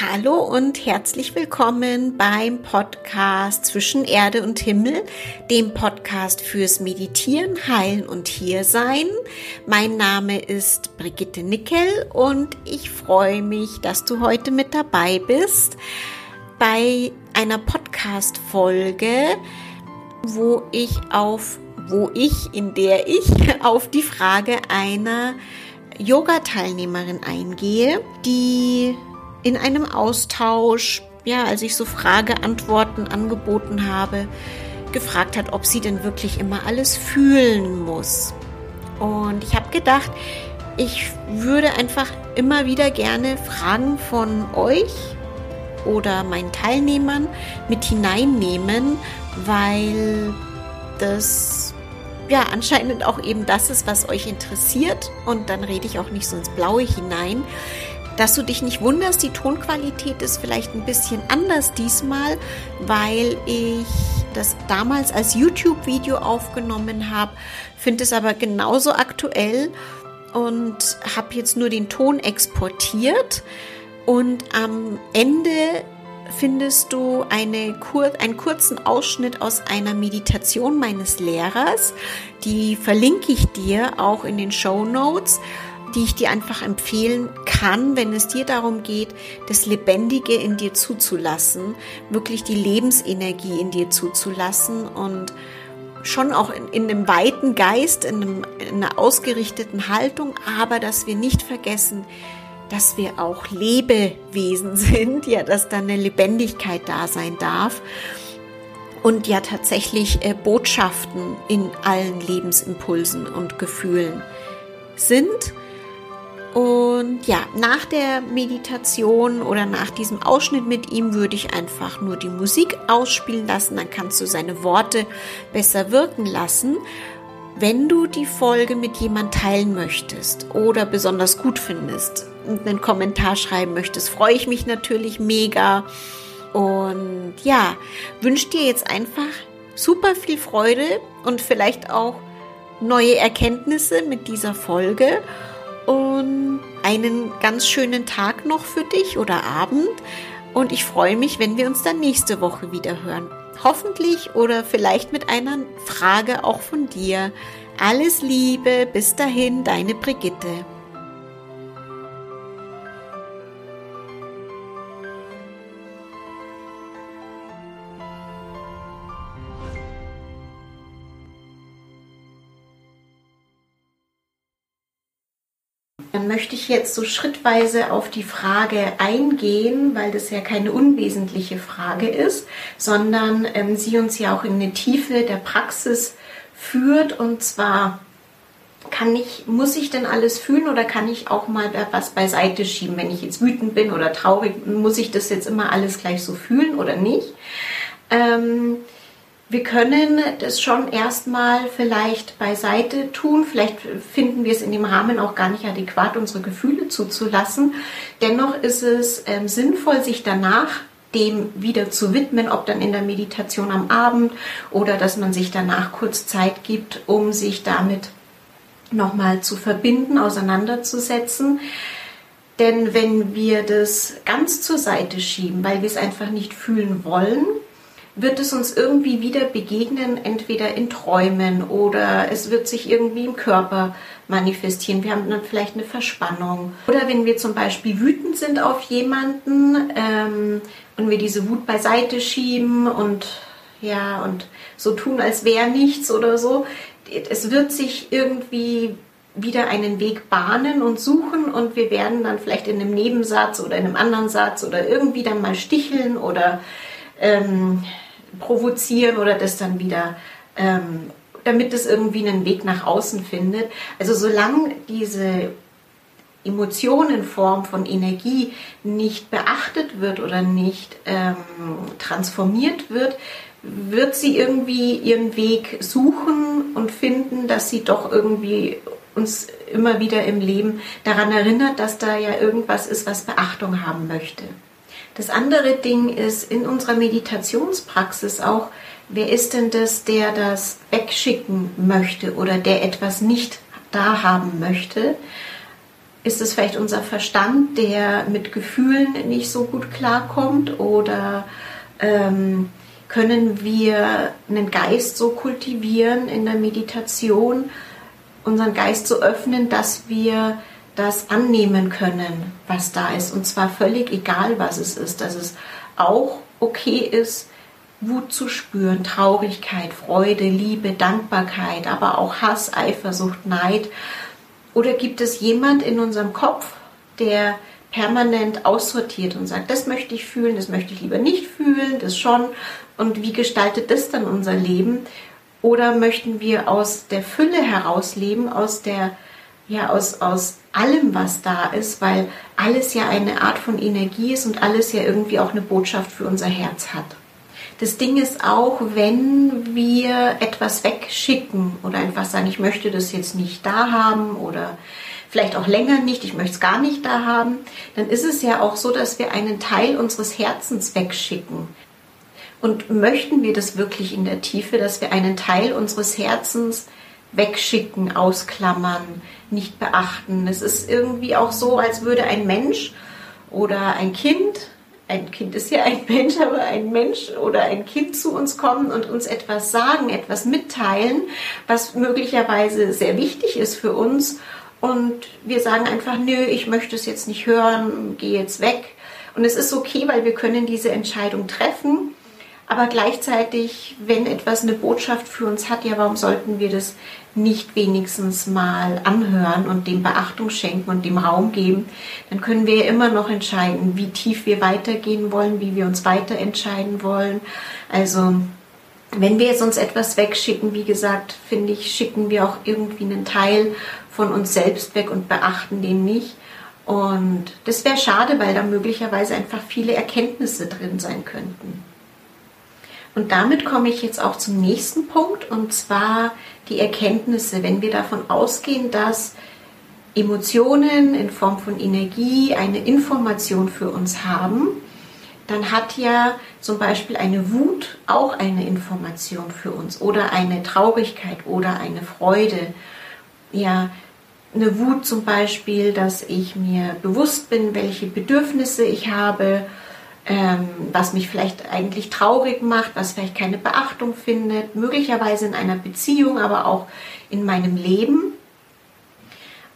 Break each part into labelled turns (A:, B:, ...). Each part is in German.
A: Hallo und herzlich willkommen beim Podcast Zwischen Erde und Himmel, dem Podcast fürs Meditieren, Heilen und Hiersein. Mein Name ist Brigitte Nickel und ich freue mich, dass du heute mit dabei bist bei einer Podcast-Folge, wo ich auf, wo ich, in der ich auf die Frage einer Yoga-Teilnehmerin eingehe, die in einem Austausch, ja, als ich so Frage-Antworten angeboten habe, gefragt hat, ob sie denn wirklich immer alles fühlen muss. Und ich habe gedacht, ich würde einfach immer wieder gerne Fragen von euch oder meinen Teilnehmern mit hineinnehmen, weil das ja anscheinend auch eben das ist, was euch interessiert. Und dann rede ich auch nicht so ins Blaue hinein dass du dich nicht wunderst, die Tonqualität ist vielleicht ein bisschen anders diesmal, weil ich das damals als YouTube-Video aufgenommen habe, finde es aber genauso aktuell und habe jetzt nur den Ton exportiert und am Ende findest du eine kur einen kurzen Ausschnitt aus einer Meditation meines Lehrers. Die verlinke ich dir auch in den Show Notes die ich dir einfach empfehlen kann, wenn es dir darum geht, das Lebendige in dir zuzulassen, wirklich die Lebensenergie in dir zuzulassen und schon auch in, in einem weiten Geist, in, einem, in einer ausgerichteten Haltung, aber dass wir nicht vergessen, dass wir auch Lebewesen sind, ja, dass da eine Lebendigkeit da sein darf und ja tatsächlich äh, Botschaften in allen Lebensimpulsen und Gefühlen sind und ja, nach der Meditation oder nach diesem Ausschnitt mit ihm würde ich einfach nur die Musik ausspielen lassen. Dann kannst du seine Worte besser wirken lassen. Wenn du die Folge mit jemand teilen möchtest oder besonders gut findest und einen Kommentar schreiben möchtest, freue ich mich natürlich mega. Und ja, wünsche dir jetzt einfach super viel Freude und vielleicht auch neue Erkenntnisse mit dieser Folge und einen ganz schönen Tag noch für dich oder Abend. Und ich freue mich, wenn wir uns dann nächste Woche wieder hören. Hoffentlich oder vielleicht mit einer Frage auch von dir. Alles Liebe, bis dahin, deine Brigitte. Möchte ich jetzt so schrittweise auf die Frage eingehen, weil das ja keine unwesentliche Frage ist, sondern ähm, sie uns ja auch in eine Tiefe der Praxis führt. Und zwar kann ich, muss ich denn alles fühlen oder kann ich auch mal was beiseite schieben? Wenn ich jetzt wütend bin oder traurig, muss ich das jetzt immer alles gleich so fühlen oder nicht? Ähm, wir können das schon erstmal vielleicht beiseite tun. Vielleicht finden wir es in dem Rahmen auch gar nicht adäquat, unsere Gefühle zuzulassen. Dennoch ist es ähm, sinnvoll, sich danach dem wieder zu widmen, ob dann in der Meditation am Abend oder dass man sich danach kurz Zeit gibt, um sich damit nochmal zu verbinden, auseinanderzusetzen. Denn wenn wir das ganz zur Seite schieben, weil wir es einfach nicht fühlen wollen, wird es uns irgendwie wieder begegnen, entweder in Träumen oder es wird sich irgendwie im Körper manifestieren. Wir haben dann vielleicht eine Verspannung. Oder wenn wir zum Beispiel wütend sind auf jemanden ähm, und wir diese Wut beiseite schieben und ja, und so tun, als wäre nichts oder so. Es wird sich irgendwie wieder einen Weg bahnen und suchen und wir werden dann vielleicht in einem Nebensatz oder in einem anderen Satz oder irgendwie dann mal sticheln oder ähm, provozieren oder das dann wieder, ähm, damit es irgendwie einen Weg nach außen findet. Also solange diese Emotion in Form von Energie nicht beachtet wird oder nicht ähm, transformiert wird, wird sie irgendwie ihren Weg suchen und finden, dass sie doch irgendwie uns immer wieder im Leben daran erinnert, dass da ja irgendwas ist, was Beachtung haben möchte. Das andere Ding ist in unserer Meditationspraxis auch, wer ist denn das, der das wegschicken möchte oder der etwas nicht da haben möchte? Ist es vielleicht unser Verstand, der mit Gefühlen nicht so gut klarkommt? Oder ähm, können wir einen Geist so kultivieren in der Meditation, unseren Geist so öffnen, dass wir das annehmen können, was da ist. Und zwar völlig egal, was es ist. Dass es auch okay ist, Wut zu spüren, Traurigkeit, Freude, Liebe, Dankbarkeit, aber auch Hass, Eifersucht, Neid. Oder gibt es jemand in unserem Kopf, der permanent aussortiert und sagt, das möchte ich fühlen, das möchte ich lieber nicht fühlen, das schon. Und wie gestaltet das dann unser Leben? Oder möchten wir aus der Fülle heraus leben, aus der, ja, aus, aus allem, was da ist, weil alles ja eine Art von Energie ist und alles ja irgendwie auch eine Botschaft für unser Herz hat. Das Ding ist auch, wenn wir etwas wegschicken oder einfach sagen, ich möchte das jetzt nicht da haben oder vielleicht auch länger nicht, ich möchte es gar nicht da haben, dann ist es ja auch so, dass wir einen Teil unseres Herzens wegschicken. Und möchten wir das wirklich in der Tiefe, dass wir einen Teil unseres Herzens wegschicken, ausklammern, nicht beachten? Es ist irgendwie auch so, als würde ein Mensch oder ein Kind ein Kind ist ja ein Mensch, aber ein Mensch oder ein Kind zu uns kommen und uns etwas sagen, etwas mitteilen, was möglicherweise sehr wichtig ist für uns. Und wir sagen einfach, nö, ich möchte es jetzt nicht hören, gehe jetzt weg. Und es ist okay, weil wir können diese Entscheidung treffen. Aber gleichzeitig, wenn etwas eine Botschaft für uns hat, ja, warum sollten wir das nicht wenigstens mal anhören und dem Beachtung schenken und dem Raum geben, dann können wir ja immer noch entscheiden, wie tief wir weitergehen wollen, wie wir uns weiter entscheiden wollen. Also wenn wir jetzt uns etwas wegschicken, wie gesagt, finde ich, schicken wir auch irgendwie einen Teil von uns selbst weg und beachten den nicht. Und das wäre schade, weil da möglicherweise einfach viele Erkenntnisse drin sein könnten. Und damit komme ich jetzt auch zum nächsten Punkt, und zwar die Erkenntnisse. Wenn wir davon ausgehen, dass Emotionen in Form von Energie eine Information für uns haben, dann hat ja zum Beispiel eine Wut auch eine Information für uns oder eine Traurigkeit oder eine Freude. Ja, eine Wut zum Beispiel, dass ich mir bewusst bin, welche Bedürfnisse ich habe ähm, was mich vielleicht eigentlich traurig macht, was vielleicht keine Beachtung findet, möglicherweise in einer Beziehung, aber auch in meinem Leben.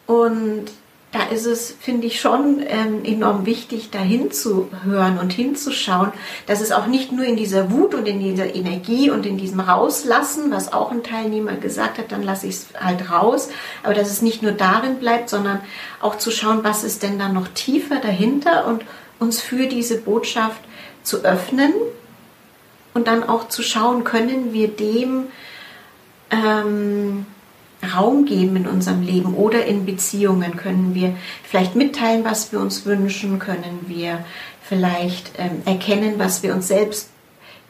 A: Und da ist es, finde ich, schon ähm, enorm wichtig, da hinzuhören und hinzuschauen, dass es auch nicht nur in dieser Wut und in dieser Energie und in diesem Rauslassen, was auch ein Teilnehmer gesagt hat, dann lasse ich es halt raus, aber dass es nicht nur darin bleibt, sondern auch zu schauen, was ist denn da noch tiefer dahinter und uns für diese Botschaft zu öffnen und dann auch zu schauen, können wir dem ähm, Raum geben in unserem Leben oder in Beziehungen? Können wir vielleicht mitteilen, was wir uns wünschen? Können wir vielleicht ähm, erkennen, was wir uns selbst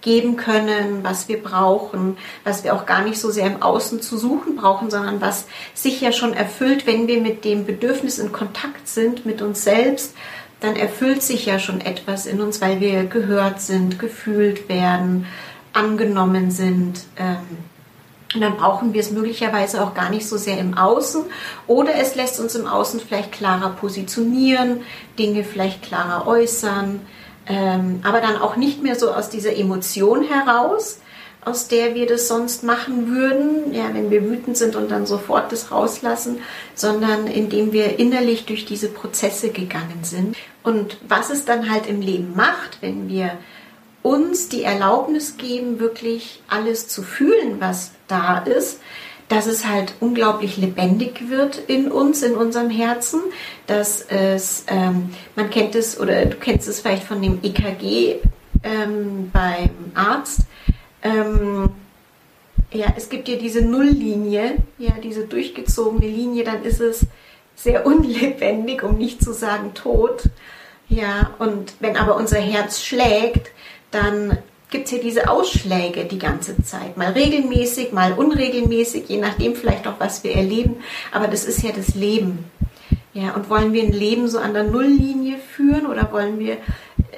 A: geben können, was wir brauchen, was wir auch gar nicht so sehr im Außen zu suchen brauchen, sondern was sich ja schon erfüllt, wenn wir mit dem Bedürfnis in Kontakt sind, mit uns selbst, dann erfüllt sich ja schon etwas in uns, weil wir gehört sind, gefühlt werden, angenommen sind. Ähm, und dann brauchen wir es möglicherweise auch gar nicht so sehr im Außen oder es lässt uns im Außen vielleicht klarer positionieren, Dinge vielleicht klarer äußern, ähm, aber dann auch nicht mehr so aus dieser Emotion heraus, aus der wir das sonst machen würden, ja, wenn wir wütend sind und dann sofort das rauslassen, sondern indem wir innerlich durch diese Prozesse gegangen sind. Und was es dann halt im Leben macht, wenn wir uns die Erlaubnis geben, wirklich alles zu fühlen, was da ist, dass es halt unglaublich lebendig wird in uns, in unserem Herzen, dass es, ähm, man kennt es oder du kennst es vielleicht von dem EKG ähm, beim Arzt, ähm, ja, es gibt ja diese Nulllinie, ja, diese durchgezogene Linie, dann ist es sehr unlebendig, um nicht zu sagen tot. Ja, und wenn aber unser Herz schlägt, dann gibt es hier diese Ausschläge die ganze Zeit. Mal regelmäßig, mal unregelmäßig, je nachdem vielleicht auch, was wir erleben. Aber das ist ja das Leben. Ja, und wollen wir ein Leben so an der Nulllinie führen oder wollen wir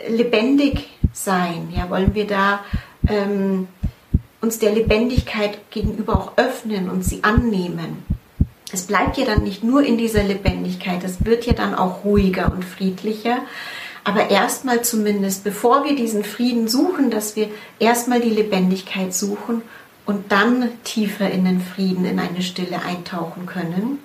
A: lebendig sein? Ja, wollen wir da ähm, uns der Lebendigkeit gegenüber auch öffnen und sie annehmen. es bleibt ja dann nicht nur in dieser Lebendigkeit, es wird ja dann auch ruhiger und friedlicher. Aber erstmal zumindest, bevor wir diesen Frieden suchen, dass wir erstmal die Lebendigkeit suchen und dann tiefer in den Frieden, in eine Stille eintauchen können.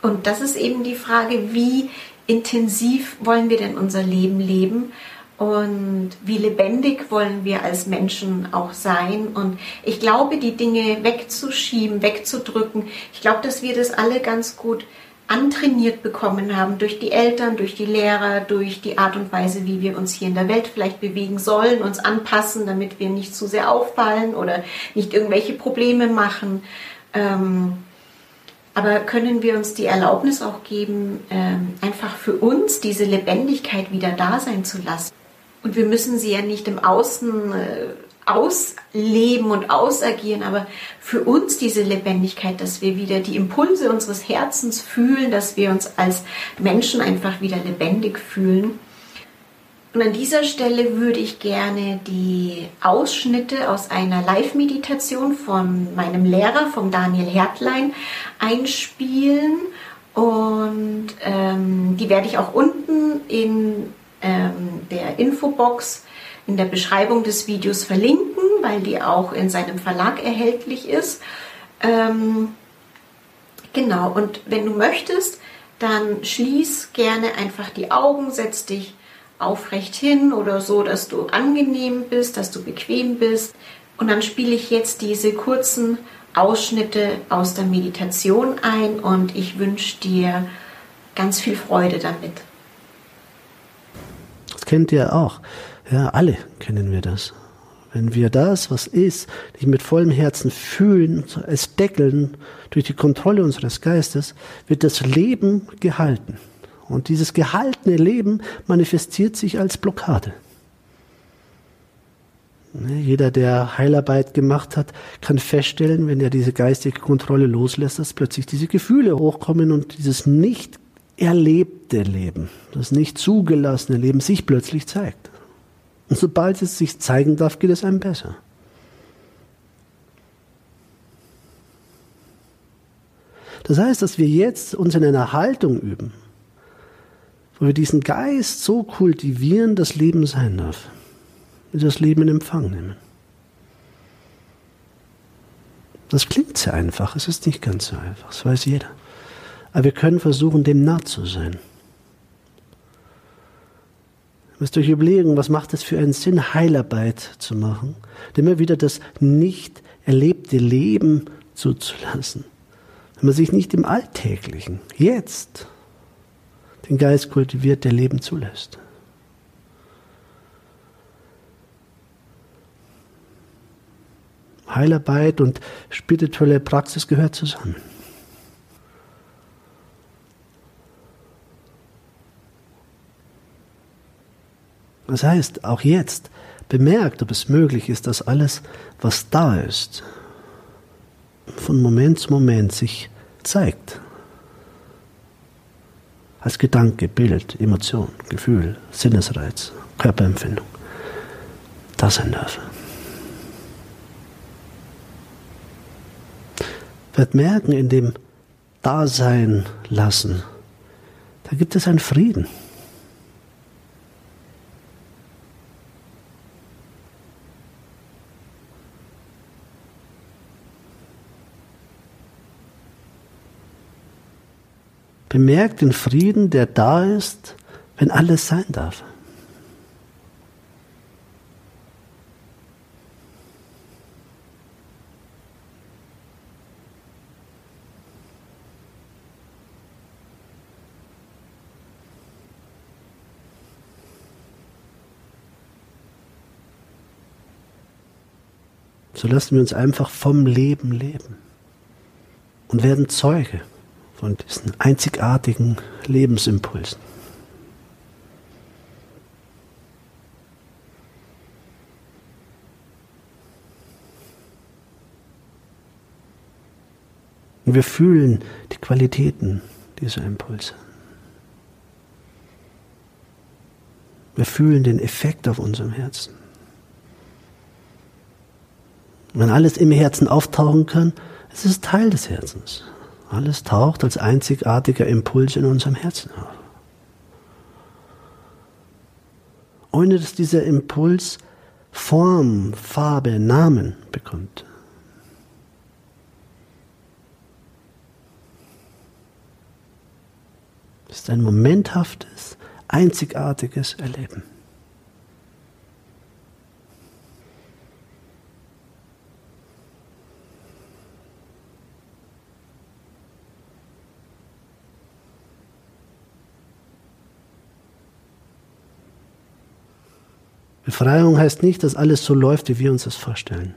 A: Und das ist eben die Frage, wie intensiv wollen wir denn unser Leben leben und wie lebendig wollen wir als Menschen auch sein. Und ich glaube, die Dinge wegzuschieben, wegzudrücken, ich glaube, dass wir das alle ganz gut antrainiert bekommen haben durch die Eltern, durch die Lehrer, durch die Art und Weise, wie wir uns hier in der Welt vielleicht bewegen sollen, uns anpassen, damit wir nicht zu sehr auffallen oder nicht irgendwelche Probleme machen. Ähm, aber können wir uns die Erlaubnis auch geben, ähm, einfach für uns diese Lebendigkeit wieder da sein zu lassen? Und wir müssen sie ja nicht im Außen äh, ausleben und ausagieren, aber für uns diese Lebendigkeit, dass wir wieder die Impulse unseres Herzens fühlen, dass wir uns als Menschen einfach wieder lebendig fühlen. Und an dieser Stelle würde ich gerne die Ausschnitte aus einer Live-Meditation von meinem Lehrer, vom Daniel Hertlein, einspielen. Und ähm, die werde ich auch unten in der Infobox in der Beschreibung des Videos verlinken, weil die auch in seinem Verlag erhältlich ist. Ähm, genau, und wenn du möchtest, dann schließ gerne einfach die Augen, setz dich aufrecht hin oder so, dass du angenehm bist, dass du bequem bist. Und dann spiele ich jetzt diese kurzen Ausschnitte aus der Meditation ein und ich wünsche dir ganz viel Freude damit.
B: Kennt ihr auch. Ja, alle kennen wir das. Wenn wir das, was ist, nicht mit vollem Herzen fühlen, es deckeln durch die Kontrolle unseres Geistes, wird das Leben gehalten. Und dieses gehaltene Leben manifestiert sich als Blockade. Ne, jeder, der Heilarbeit gemacht hat, kann feststellen, wenn er diese geistige Kontrolle loslässt, dass plötzlich diese Gefühle hochkommen und dieses nicht erlebte Leben, das nicht zugelassene Leben sich plötzlich zeigt. Und sobald es sich zeigen darf, geht es einem besser. Das heißt, dass wir jetzt uns in einer Haltung üben, wo wir diesen Geist so kultivieren, dass Leben sein darf. Wir das Leben in Empfang nehmen. Das klingt sehr einfach, es ist nicht ganz so einfach, das weiß jeder. Aber wir können versuchen, dem nah zu sein. Müsst ihr euch überlegen, was macht es für einen Sinn, Heilarbeit zu machen? Immer wieder das nicht erlebte Leben zuzulassen. Wenn man sich nicht im Alltäglichen, jetzt, den Geist kultiviert, der Leben zulässt. Heilarbeit und spirituelle Praxis gehört zusammen. Das heißt, auch jetzt bemerkt, ob es möglich ist, dass alles, was da ist, von Moment zu Moment sich zeigt. Als Gedanke, Bild, Emotion, Gefühl, Sinnesreiz, Körperempfindung. Das sein darf. Wird merken, in dem Dasein lassen, da gibt es einen Frieden. Bemerkt den Frieden, der da ist, wenn alles sein darf. So lassen wir uns einfach vom Leben leben und werden Zeuge von diesen einzigartigen Lebensimpulsen. Und wir fühlen die Qualitäten dieser Impulse. Wir fühlen den Effekt auf unserem Herzen. Wenn alles im Herzen auftauchen kann, es ist Teil des Herzens. Alles taucht als einzigartiger Impuls in unserem Herzen auf. Ohne dass dieser Impuls Form, Farbe, Namen bekommt. Es ist ein momenthaftes, einzigartiges Erleben. Befreiung heißt nicht, dass alles so läuft, wie wir uns das vorstellen.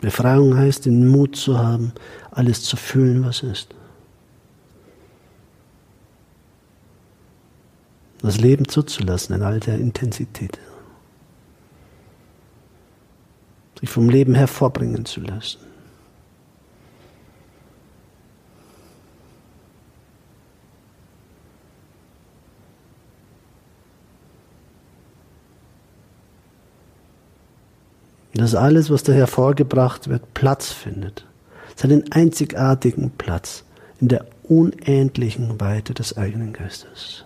B: Befreiung heißt, den Mut zu haben, alles zu fühlen, was ist. Das Leben zuzulassen in all der Intensität. Sich vom Leben hervorbringen zu lassen. Dass alles, was da hervorgebracht wird, Platz findet. Seinen einzigartigen Platz in der unendlichen Weite des eigenen Geistes.